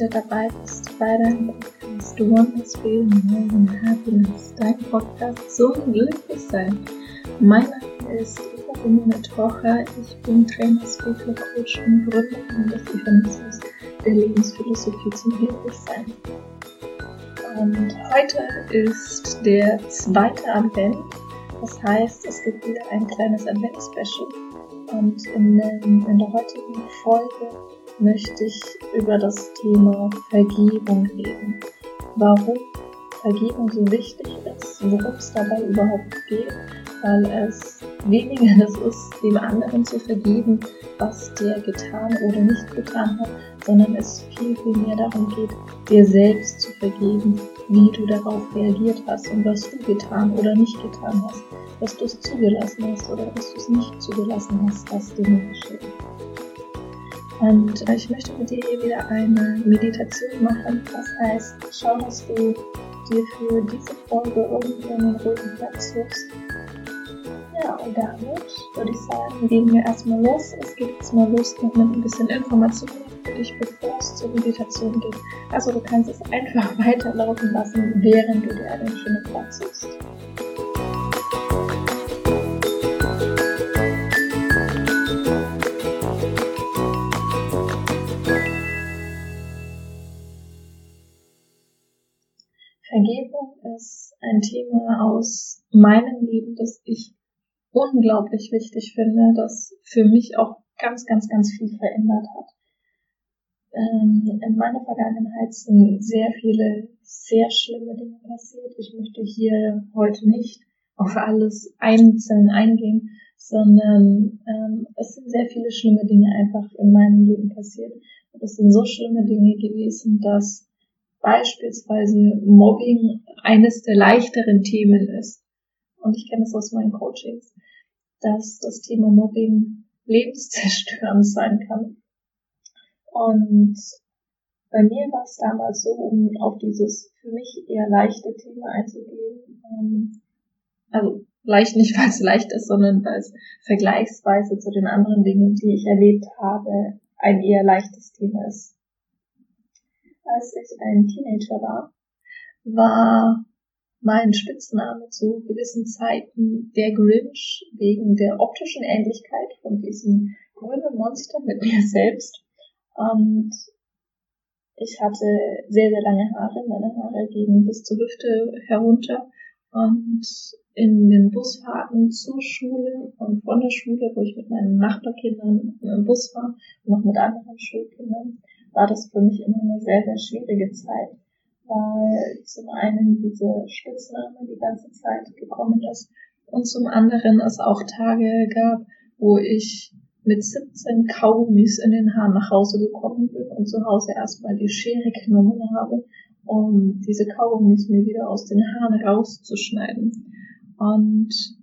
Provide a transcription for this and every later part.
wieder dabei bist bei deinem Podcast Wonders Feel More and Happiness, dein Podcast zum Glücklichsein. Mein Name ist Eva Benjamin Trocher, ich bin Trainer, Speaker, Coach und Gründerin des Evanismus der Lebensphilosophie zum Glücklichsein. Und heute ist der zweite Advent, das heißt, es gibt wieder ein kleines Advent-Special. Und in, in der heutigen Folge möchte ich über das Thema Vergebung reden. Warum Vergebung so wichtig ist, worum es dabei überhaupt geht, weil es weniger das ist, dem anderen zu vergeben, was der getan oder nicht getan hat, sondern es viel, viel mehr darum geht, dir selbst zu vergeben, wie du darauf reagiert hast und was du getan oder nicht getan hast, dass du es zugelassen hast oder dass du es nicht zugelassen hast, was dir geschieht. Und äh, ich möchte mit dir hier wieder eine Meditation machen. Das heißt, schau, dass du dir für diese Folge irgendwie einen ruhigen Platz suchst. Ja, und damit würde ich sagen, gehen wir erstmal los. Es geht jetzt mal los mit ein bisschen Informationen für dich, bevor es zur Meditation geht. Also du kannst es einfach weiterlaufen lassen, während du dir einen schönen Platz suchst. Ein Thema aus meinem Leben, das ich unglaublich wichtig finde, das für mich auch ganz, ganz, ganz viel verändert hat. Ähm, in meiner Vergangenheit sind sehr viele sehr schlimme Dinge passiert. Ich möchte hier heute nicht auf alles einzeln eingehen, sondern ähm, es sind sehr viele schlimme Dinge einfach in meinem Leben passiert. Und es sind so schlimme Dinge gewesen, dass beispielsweise Mobbing eines der leichteren Themen ist. Und ich kenne es aus meinen Coachings, dass das Thema Mobbing lebenszerstörend sein kann. Und bei mir war es damals so, um auf dieses für mich eher leichte Thema einzugehen, ähm, also leicht nicht, weil es leicht ist, sondern weil es vergleichsweise zu den anderen Dingen, die ich erlebt habe, ein eher leichtes Thema ist als ich ein Teenager war, war mein Spitzname zu gewissen Zeiten der Grinch wegen der optischen Ähnlichkeit von diesem grünen Monster mit mir selbst. Und ich hatte sehr, sehr lange Haare. Meine Haare gingen bis zur Hüfte herunter. Und in den Busfahrten zur Schule und von der Schule, wo ich mit meinen Nachbarkindern im Bus war und noch mit anderen Schulkindern, war das für mich immer eine sehr, sehr schwierige Zeit, weil zum einen diese Spitzname die ganze Zeit gekommen ist und zum anderen es auch Tage gab, wo ich mit 17 Kaugummis in den Haaren nach Hause gekommen bin und zu Hause erstmal die Schere genommen habe, um diese Kaugummis mir wieder aus den Haaren rauszuschneiden. Und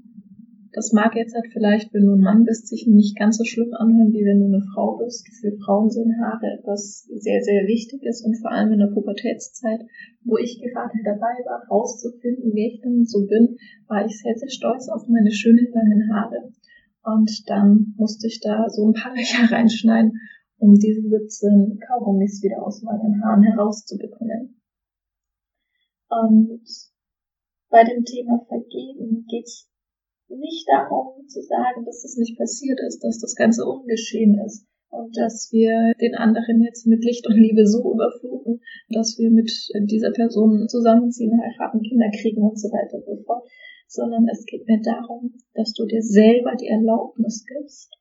das mag jetzt halt vielleicht, wenn du ein Mann bist, sich nicht ganz so schlimm anhören, wie wenn du eine Frau bist. Für Frauen sind Haare etwas sehr, sehr Wichtiges und vor allem in der Pubertätszeit, wo ich gerade dabei war, rauszufinden, wer ich denn so bin, war ich sehr, sehr stolz auf meine schönen langen Haare. Und dann musste ich da so ein paar Löcher reinschneiden, um diese 17 Kaugummis wieder aus meinen Haaren herauszubekommen. Und bei dem Thema Vergeben geht's nicht darum zu sagen, dass das nicht passiert ist, dass das Ganze ungeschehen ist und dass wir den anderen jetzt mit Licht und Liebe so überfluten, dass wir mit dieser Person zusammenziehen, heiraten, Kinder kriegen und so weiter und so fort, sondern es geht mir darum, dass du dir selber die Erlaubnis gibst,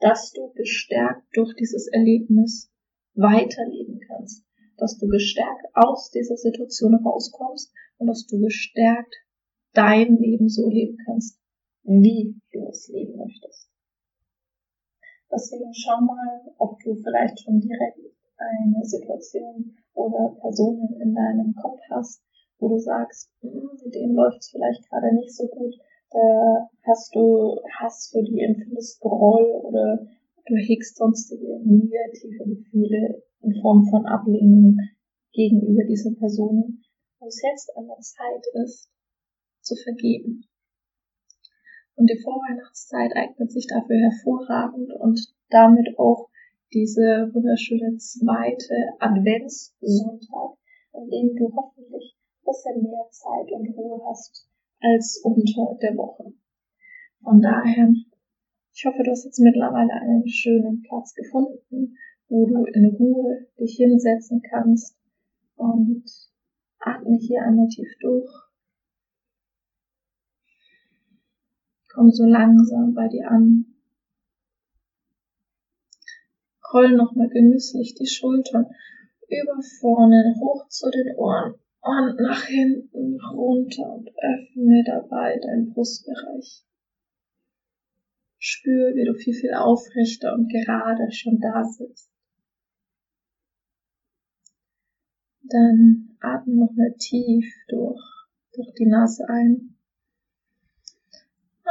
dass du gestärkt durch dieses Erlebnis weiterleben kannst, dass du gestärkt aus dieser Situation rauskommst und dass du gestärkt dein Leben so leben kannst, wie du es leben möchtest. Deswegen schau mal, ob du vielleicht schon direkt eine Situation oder Personen in deinem Kopf hast, wo du sagst, hm, mit denen läuft es vielleicht gerade nicht so gut, da hast du Hass für die, empfindest Groll oder du hegst sonstige negative Gefühle in Form von Ablehnung gegenüber diesen Personen, wo es jetzt an der Zeit ist, zu vergeben. Und die Vorweihnachtszeit eignet sich dafür hervorragend und damit auch diese wunderschöne zweite Adventssonntag, an dem du hoffentlich ein bisschen mehr Zeit und Ruhe hast als unter der Woche. Von daher, ich hoffe, du hast jetzt mittlerweile einen schönen Platz gefunden, wo du in Ruhe dich hinsetzen kannst und atme hier einmal tief durch. Komm so langsam bei dir an. Roll nochmal genüsslich die Schultern über vorne hoch zu den Ohren und nach hinten runter und öffne dabei deinen Brustbereich. Spür, wie du viel, viel aufrechter und gerade schon da sitzt. Dann atme nochmal tief durch, durch die Nase ein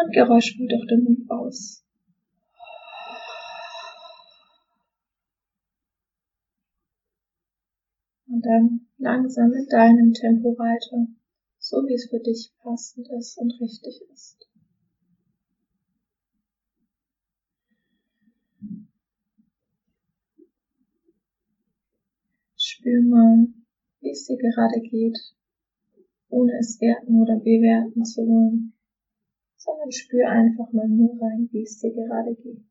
und geräuschvoll durch den Mund aus. Und dann langsam in deinem Tempo weiter, so wie es für dich passend ist und richtig ist. Spür mal, wie es dir gerade geht, ohne es werten oder bewerten zu wollen, sondern spür einfach mal nur rein, wie es dir gerade geht.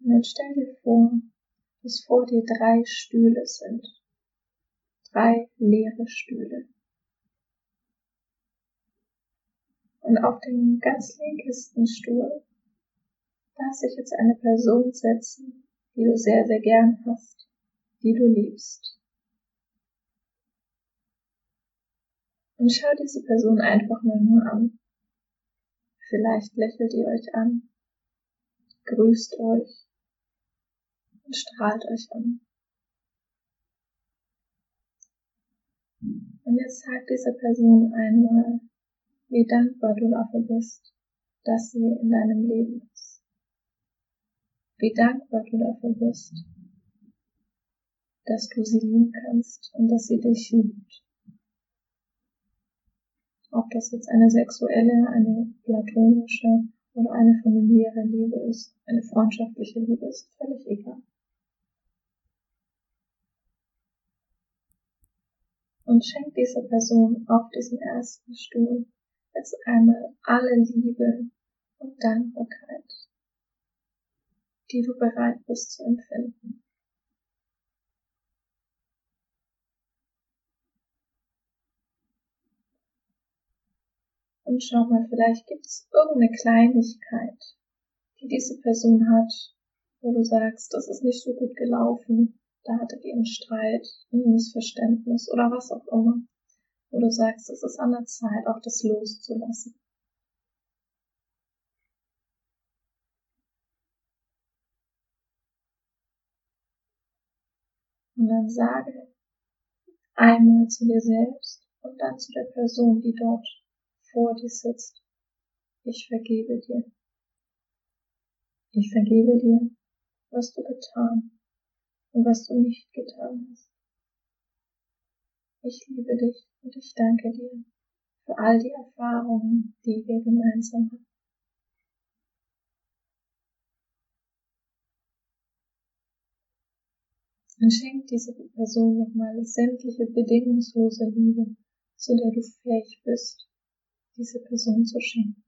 Und dann stell dir vor, dass vor dir drei Stühle sind. Drei leere Stühle. Und auf dem ganz linkesten Stuhl darf sich jetzt eine Person setzen, die du sehr, sehr gern hast, die du liebst. Und schau diese Person einfach mal nur an. Vielleicht lächelt ihr euch an, grüßt euch und strahlt euch an. Und jetzt sag dieser Person einmal, wie dankbar du dafür bist, dass sie in deinem Leben ist. Wie dankbar du dafür bist, dass du sie lieben kannst und dass sie dich liebt. Ob das jetzt eine sexuelle, eine platonische oder eine familiäre Liebe ist, eine freundschaftliche Liebe ist, völlig egal. und schenk dieser Person auf diesem ersten Stuhl jetzt einmal alle Liebe und Dankbarkeit, die du bereit bist zu empfinden. Und schau mal, vielleicht gibt es irgendeine Kleinigkeit, die diese Person hat, wo du sagst, das ist nicht so gut gelaufen, da hattet ihr einen Streit, ein Missverständnis oder was auch immer. Wo du sagst, es ist an der Zeit, auch das loszulassen. Und dann sage einmal zu dir selbst und dann zu der Person, die dort vor dir sitzt, ich vergebe dir. Ich vergebe dir, was du getan und was du nicht getan hast. Ich liebe dich und ich danke dir für all die Erfahrungen, die wir gemeinsam haben. Und schenk dieser Person nochmal sämtliche bedingungslose Liebe, zu der du fähig bist, diese Person zu schenken.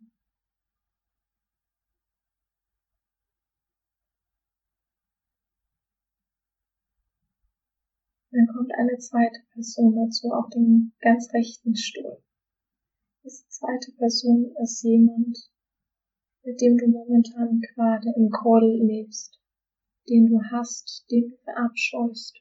Dann kommt eine zweite Person dazu auf dem ganz rechten Stuhl. Diese zweite Person ist jemand, mit dem du momentan gerade im Groll lebst, den du hast, den du verabscheust,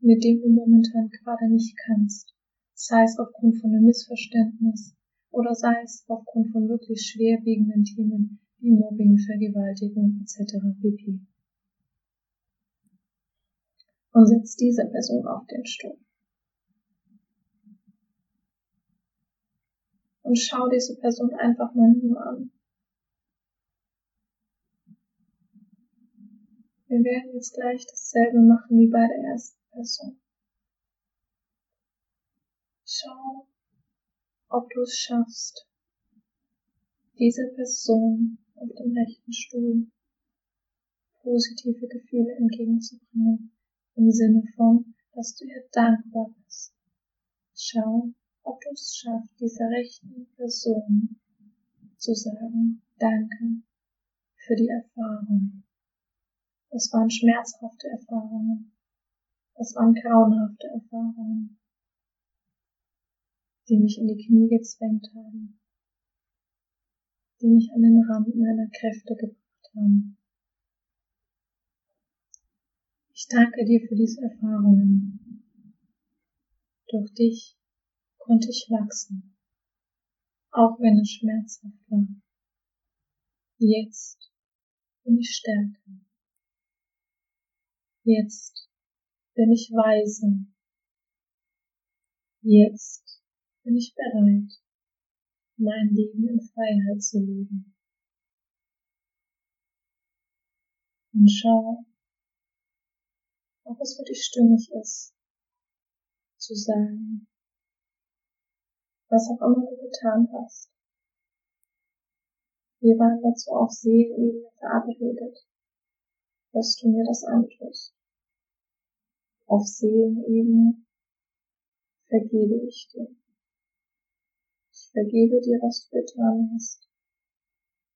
mit dem du momentan gerade nicht kannst, sei es aufgrund von einem Missverständnis oder sei es aufgrund von wirklich schwerwiegenden Themen wie Mobbing, Vergewaltigung etc. pp und setzt diese Person auf den Stuhl. Und schau diese Person einfach mal nur an. Wir werden jetzt gleich dasselbe machen wie bei der ersten Person. Schau, ob du es schaffst, dieser Person auf dem rechten Stuhl positive Gefühle entgegenzubringen, im Sinne von, dass du ihr dankbar bist. Schau, ob du es schaffst, dieser rechten Person zu sagen, danke für die Erfahrung. Es waren schmerzhafte Erfahrungen. Es waren grauenhafte Erfahrungen, die mich in die Knie gezwängt haben, die mich an den Rand meiner Kräfte gebracht haben. Ich danke dir für diese Erfahrungen. Durch dich konnte ich wachsen, auch wenn es schmerzhaft war. Jetzt bin ich stärker. Jetzt bin ich weise. Jetzt bin ich bereit, mein Leben in Freiheit zu leben. Und schau, ob es für dich stimmig ist, zu sagen, was auch immer du getan hast. Wir waren dazu auf Seelenebene verabredet, dass du mir das antust. Auf Seelenebene vergebe ich dir. Vergebe dir, was du getan hast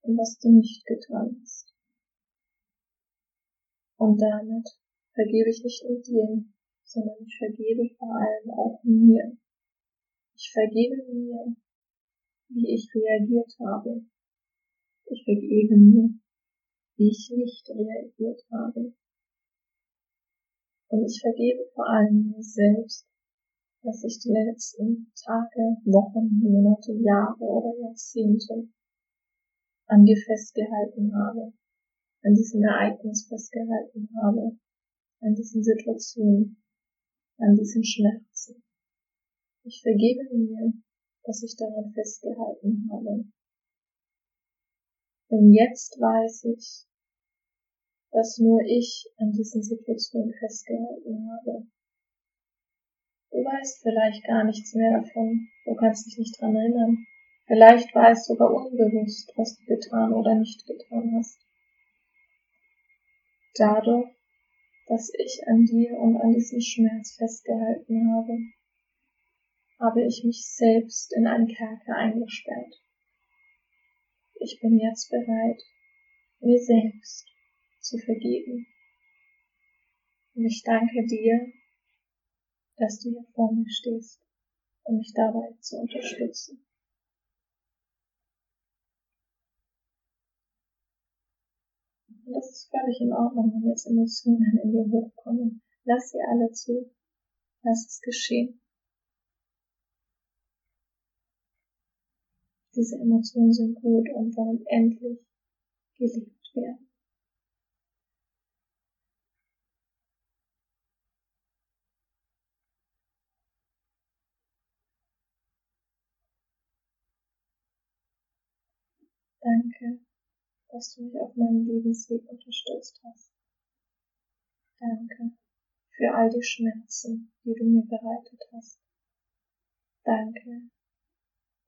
und was du nicht getan hast. Und damit vergebe ich nicht nur dir, sondern ich vergebe vor allem auch mir. Ich vergebe mir, wie ich reagiert habe. Ich vergebe mir, wie ich nicht reagiert habe. Und ich vergebe vor allem mir selbst, dass ich die letzten Tage, Wochen, Monate, Jahre oder Jahrzehnte an dir festgehalten habe, an diesem Ereignis festgehalten habe, an diesen Situationen, an diesen Schmerzen. Ich vergebe mir, dass ich daran festgehalten habe. Denn jetzt weiß ich, dass nur ich an diesen Situationen festgehalten habe. Du weißt vielleicht gar nichts mehr davon, du kannst dich nicht dran erinnern. Vielleicht weißt sogar unbewusst, was du getan oder nicht getan hast. Dadurch dass ich an dir und an diesem Schmerz festgehalten habe, habe ich mich selbst in einen Kerker eingesperrt. Ich bin jetzt bereit, mir selbst zu vergeben. Und ich danke dir, dass du hier vor mir stehst, um mich dabei zu unterstützen. Und das ist völlig in Ordnung, wenn jetzt Emotionen in dir hochkommen. Lass sie alle zu. Lass es geschehen. Diese Emotionen sind gut und wollen endlich gelebt werden. Danke dass du mich auf meinem Lebensweg unterstützt hast. Danke für all die Schmerzen, die du mir bereitet hast. Danke,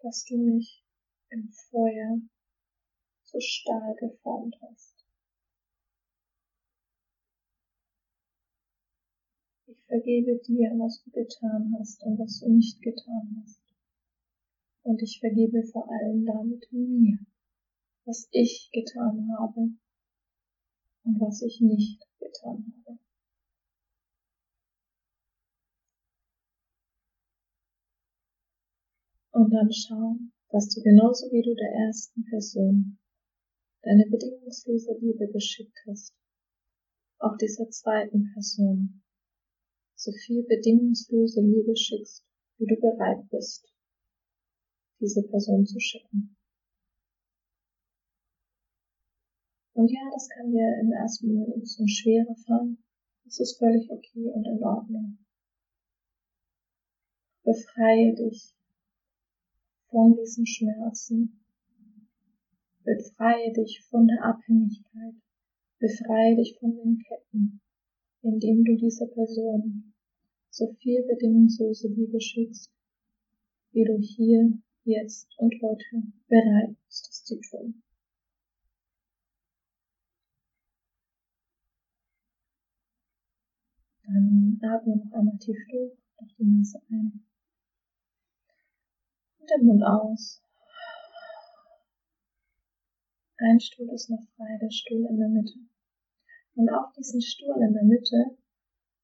dass du mich im Feuer zu Stahl geformt hast. Ich vergebe dir, was du getan hast und was du nicht getan hast. Und ich vergebe vor allem damit mir was ich getan habe und was ich nicht getan habe. Und dann schau, dass du genauso wie du der ersten Person deine bedingungslose Liebe geschickt hast, auch dieser zweiten Person so viel bedingungslose Liebe schickst, wie du bereit bist, diese Person zu schicken. Und ja, das kann dir im ersten Moment ein bisschen schwerer fallen. Das ist völlig okay und in Ordnung. Befreie dich von diesen Schmerzen. Befreie dich von der Abhängigkeit. Befreie dich von den Ketten, indem du dieser Person so viel bedingungslose Liebe schickst, wie du hier jetzt und heute bereit bist, das zu tun. Dann atme noch einmal tief durch, durch die Nase ein und den Mund aus. Ein Stuhl ist noch frei, der Stuhl in der Mitte. Und auf diesen Stuhl in der Mitte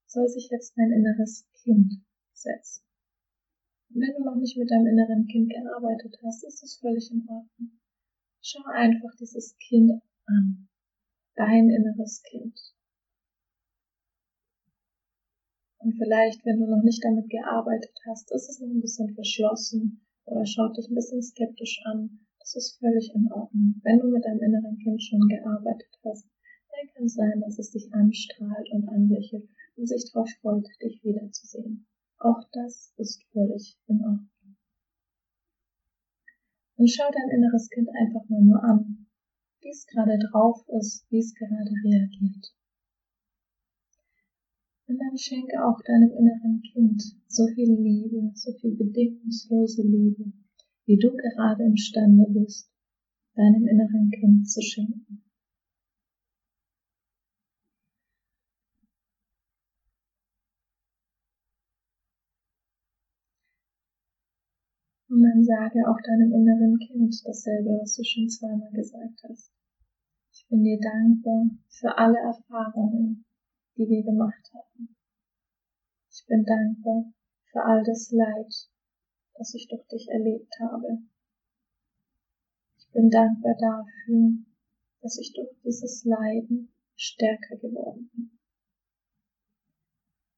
soll sich jetzt dein inneres Kind setzen. Und wenn du noch nicht mit deinem inneren Kind gearbeitet hast, ist es völlig in Ordnung. Schau einfach dieses Kind an. Dein inneres Kind. Und vielleicht, wenn du noch nicht damit gearbeitet hast, ist es noch ein bisschen verschlossen oder schaut dich ein bisschen skeptisch an. Das ist völlig in Ordnung. Wenn du mit deinem inneren Kind schon gearbeitet hast, dann kann es sein, dass es dich anstrahlt und anlächelt und sich darauf freut, dich wiederzusehen. Auch das ist völlig in Ordnung. Und schau dein inneres Kind einfach mal nur an, wie es gerade drauf ist, wie es gerade reagiert. Und dann schenke auch deinem inneren Kind so viel Liebe, so viel bedingungslose Liebe, wie du gerade imstande bist, deinem inneren Kind zu schenken. Und dann sage auch deinem inneren Kind dasselbe, was du schon zweimal gesagt hast. Ich bin dir dankbar für alle Erfahrungen, die wir gemacht haben. Ich bin dankbar für all das Leid, das ich durch dich erlebt habe. Ich bin dankbar dafür, dass ich durch dieses Leiden stärker geworden bin.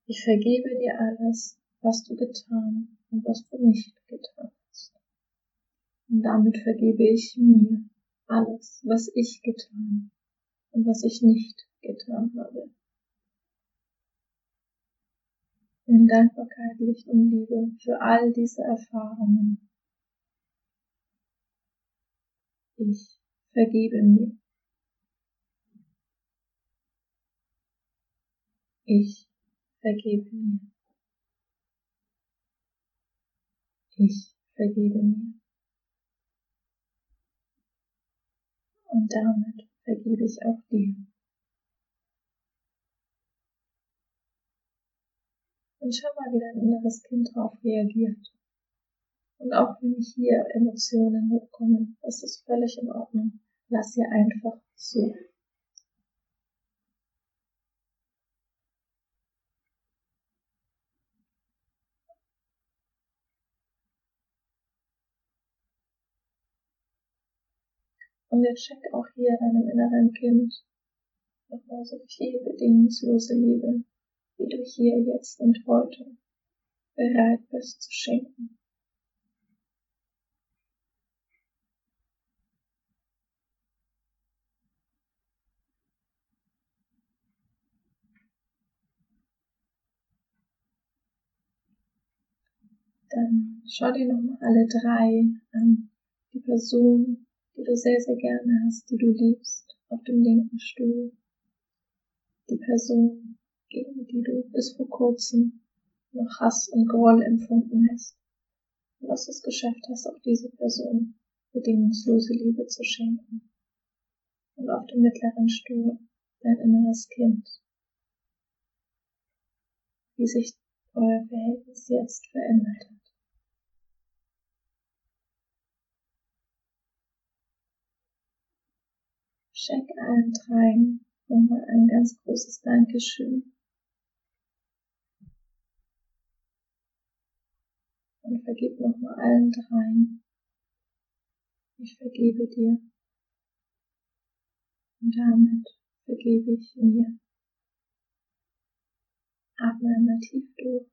Ich vergebe dir alles, was du getan und was du nicht getan hast. Und damit vergebe ich mir alles, was ich getan und was ich nicht getan habe. In Dankbarkeit, Licht und Liebe für all diese Erfahrungen. Ich vergebe mir. Ich vergebe mir. Ich vergebe mir. Und damit vergebe ich auch dir. Und schau mal, wie dein inneres Kind darauf reagiert. Und auch wenn hier Emotionen hochkommen, ist es völlig in Ordnung. Lass sie einfach zu. Und jetzt schenk auch hier deinem inneren Kind nochmal so viel bedingungslose Liebe, wie du hier, jetzt und heute bereit bist zu schenken. Dann schau dir nochmal alle drei an. Die Person, die du sehr, sehr gerne hast, die du liebst, auf dem linken Stuhl. Die Person, gegen die du bis vor kurzem noch Hass und Groll empfunden hast und dass du es geschafft hast, auch diese Person bedingungslose Liebe zu schenken. Und auf dem mittleren Stuhl dein inneres Kind. Wie sich euer Verhältnis jetzt verändert hat. Schenk allen dreien nochmal ein ganz großes Dankeschön und vergib nochmal allen dreien. Ich vergebe dir. Und damit vergebe ich mir. Atme einmal tief durch.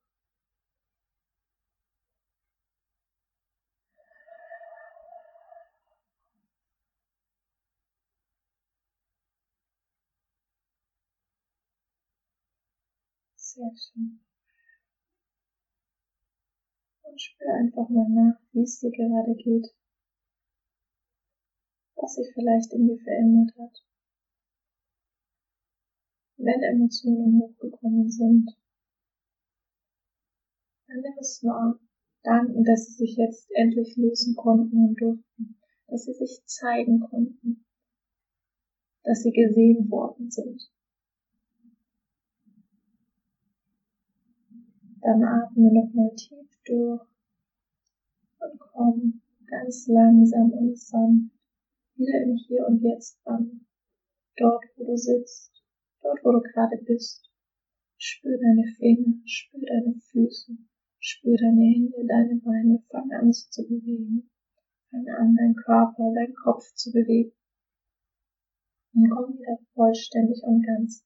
Sehr schön und spür einfach mal nach, wie es dir gerade geht, was sich vielleicht in dir verändert hat. Wenn Emotionen hochgekommen sind, dann nimm es wahr, Danken, dass sie sich jetzt endlich lösen konnten und durften, dass sie sich zeigen konnten, dass sie gesehen worden sind. Dann atme nochmal tief durch und komm ganz langsam und sanft wieder im Hier und Jetzt an. Dort, wo du sitzt, dort, wo du gerade bist. Spür deine Finger, spür deine Füße, spür deine Hände, deine Beine, fang an sie zu bewegen. Fang an, deinen Körper, deinen Kopf zu bewegen. Und komm wieder vollständig und ganz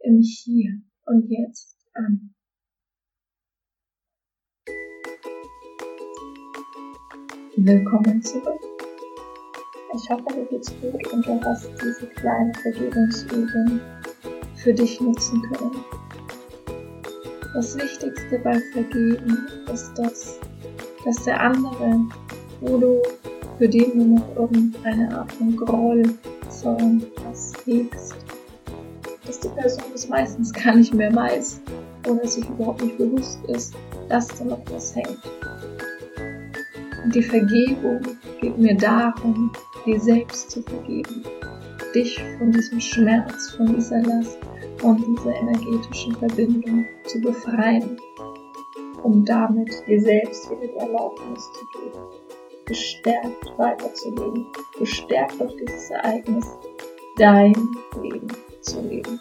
im Hier und Jetzt an. Willkommen zurück. Ich hoffe, dir geht's gut und du hast diese kleine Vergebungsübung für dich nutzen können. Das Wichtigste beim Vergeben ist das, dass der andere, wo du für den du noch irgendeine Art von Groll, Zorn, was hegst, dass die Person es meistens gar nicht mehr weiß oder sich überhaupt nicht bewusst ist, dass da noch was hängt. Die Vergebung geht mir darum, dir selbst zu vergeben, dich von diesem Schmerz, von dieser Last und dieser energetischen Verbindung zu befreien, um damit dir selbst wieder die Erlaubnis zu geben, gestärkt weiterzuleben, gestärkt durch dieses Ereignis dein Leben zu leben.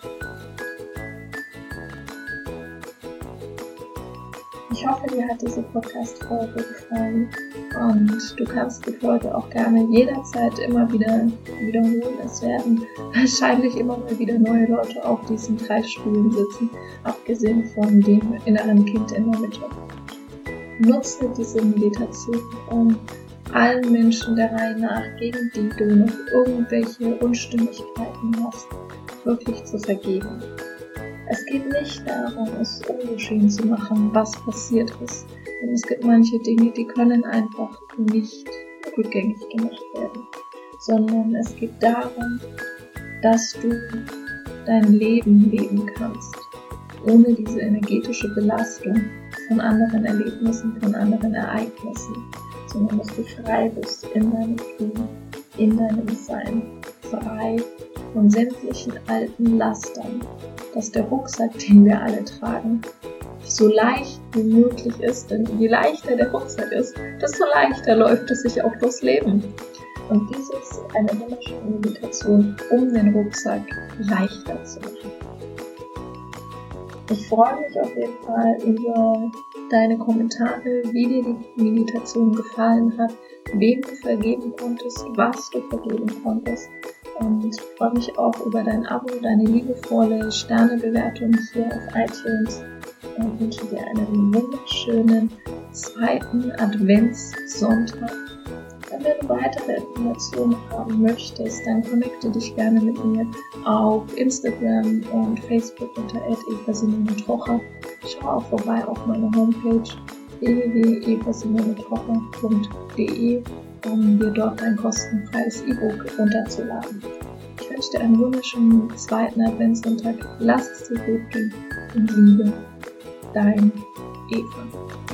Ich hoffe, dir hat diese Podcast-Folge gefallen und du kannst die Folge auch gerne jederzeit immer wieder wiederholen. Es werden wahrscheinlich immer mal wieder neue Leute auf diesen drei Stühlen sitzen, abgesehen von dem inneren Kind in der Mitte. Nutze diese Meditation, um allen Menschen der Reihe nach, gegen die du noch irgendwelche Unstimmigkeiten hast, wirklich zu vergeben. Es geht nicht darum, es ungeschehen zu machen, was passiert ist. Denn es gibt manche Dinge, die können einfach nicht rückgängig gemacht werden. Sondern es geht darum, dass du dein Leben leben kannst, ohne diese energetische Belastung von anderen Erlebnissen, von anderen Ereignissen, sondern dass du frei bist in deinem Tun, in deinem Sein, frei von sämtlichen alten Lastern, dass der Rucksack, den wir alle tragen, so leicht wie möglich ist. Denn je leichter der Rucksack ist, desto leichter läuft es sich auch durchs Leben. Und dies ist eine wunderschöne Meditation, um den Rucksack leichter zu machen. Ich freue mich auf jeden Fall über deine Kommentare, wie dir die Meditation gefallen hat, wem du vergeben konntest, was du vergeben konntest und freue mich auch über dein Abo, deine liebevolle Sternebewertung hier auf iTunes. Und wünsche dir einen wunderschönen zweiten Adventssonntag. Wenn du weitere Informationen haben möchtest, dann connecte dich gerne mit mir auf Instagram und Facebook unter eva Schau auch vorbei auf meiner Homepage www.evasimonetrocher.de um dir dort ein kostenfreies E-Book runterzuladen. Ich wünsche dir einen wunderschönen zweiten Adventssonntag. Lass es dir gut gehen. In Liebe, dein Eva.